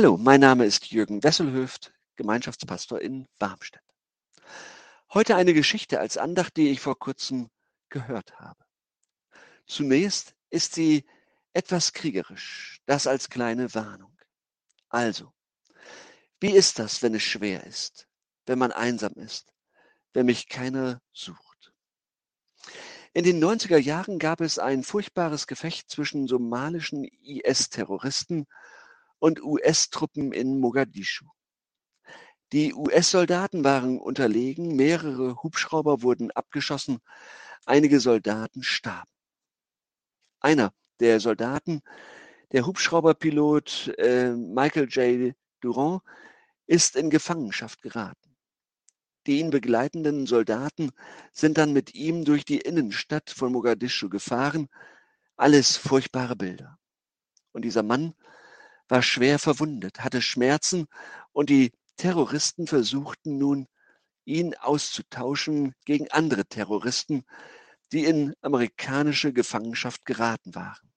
Hallo, mein Name ist Jürgen Wesselhöft, Gemeinschaftspastor in Warmstedt. Heute eine Geschichte als Andacht, die ich vor kurzem gehört habe. Zunächst ist sie etwas kriegerisch, das als kleine Warnung. Also, wie ist das, wenn es schwer ist, wenn man einsam ist, wenn mich keiner sucht? In den 90er Jahren gab es ein furchtbares Gefecht zwischen somalischen IS-Terroristen und US-Truppen in Mogadischu. Die US-Soldaten waren unterlegen, mehrere Hubschrauber wurden abgeschossen, einige Soldaten starben. Einer der Soldaten, der Hubschrauberpilot äh, Michael J. Durand, ist in Gefangenschaft geraten. Die ihn begleitenden Soldaten sind dann mit ihm durch die Innenstadt von Mogadischu gefahren. Alles furchtbare Bilder. Und dieser Mann war schwer verwundet, hatte Schmerzen und die Terroristen versuchten nun, ihn auszutauschen gegen andere Terroristen, die in amerikanische Gefangenschaft geraten waren.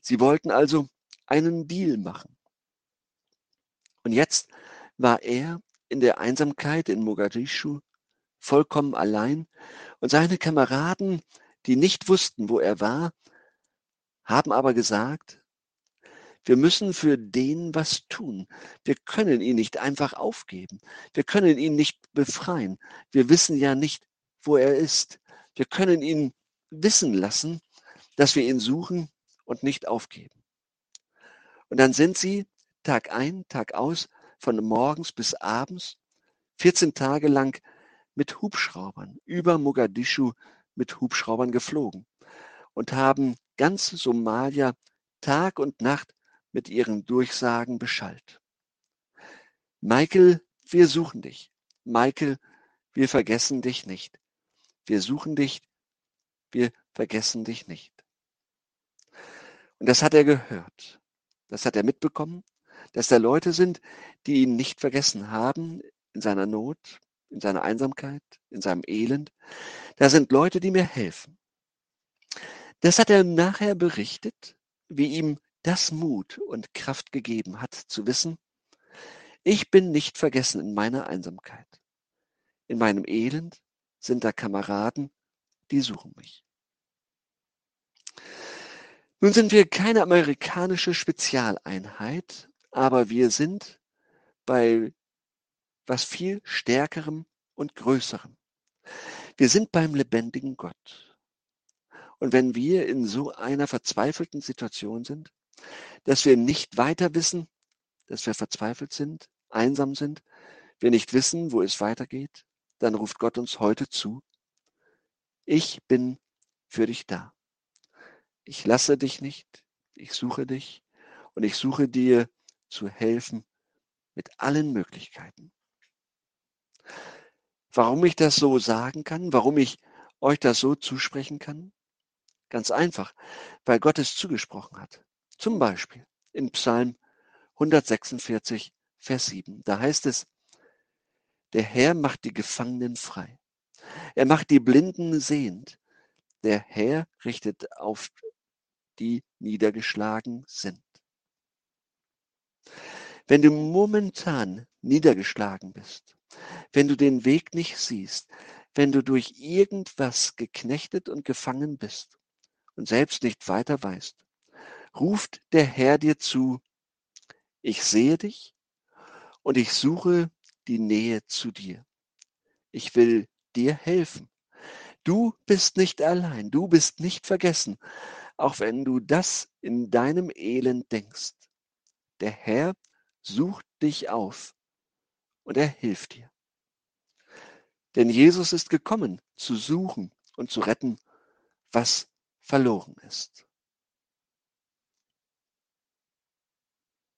Sie wollten also einen Deal machen. Und jetzt war er in der Einsamkeit in Mogadischu vollkommen allein und seine Kameraden, die nicht wussten, wo er war, haben aber gesagt, wir müssen für den was tun. Wir können ihn nicht einfach aufgeben. Wir können ihn nicht befreien. Wir wissen ja nicht, wo er ist. Wir können ihn wissen lassen, dass wir ihn suchen und nicht aufgeben. Und dann sind sie Tag ein, Tag aus, von morgens bis abends, 14 Tage lang mit Hubschraubern über Mogadischu mit Hubschraubern geflogen und haben ganz Somalia Tag und Nacht mit ihren Durchsagen beschallt. Michael, wir suchen dich. Michael, wir vergessen dich nicht. Wir suchen dich, wir vergessen dich nicht. Und das hat er gehört. Das hat er mitbekommen, dass da Leute sind, die ihn nicht vergessen haben in seiner Not, in seiner Einsamkeit, in seinem Elend. Da sind Leute, die mir helfen. Das hat er nachher berichtet, wie ihm das Mut und Kraft gegeben hat, zu wissen, ich bin nicht vergessen in meiner Einsamkeit. In meinem Elend sind da Kameraden, die suchen mich. Nun sind wir keine amerikanische Spezialeinheit, aber wir sind bei was viel Stärkerem und Größerem. Wir sind beim lebendigen Gott. Und wenn wir in so einer verzweifelten Situation sind, dass wir nicht weiter wissen, dass wir verzweifelt sind, einsam sind, wir nicht wissen, wo es weitergeht, dann ruft Gott uns heute zu, ich bin für dich da. Ich lasse dich nicht, ich suche dich und ich suche dir zu helfen mit allen Möglichkeiten. Warum ich das so sagen kann, warum ich euch das so zusprechen kann? Ganz einfach, weil Gott es zugesprochen hat. Zum Beispiel in Psalm 146, Vers 7. Da heißt es, der Herr macht die Gefangenen frei. Er macht die Blinden sehend. Der Herr richtet auf die niedergeschlagen sind. Wenn du momentan niedergeschlagen bist, wenn du den Weg nicht siehst, wenn du durch irgendwas geknechtet und gefangen bist und selbst nicht weiter weißt, ruft der Herr dir zu, ich sehe dich und ich suche die Nähe zu dir. Ich will dir helfen. Du bist nicht allein, du bist nicht vergessen, auch wenn du das in deinem Elend denkst. Der Herr sucht dich auf und er hilft dir. Denn Jesus ist gekommen, zu suchen und zu retten, was verloren ist.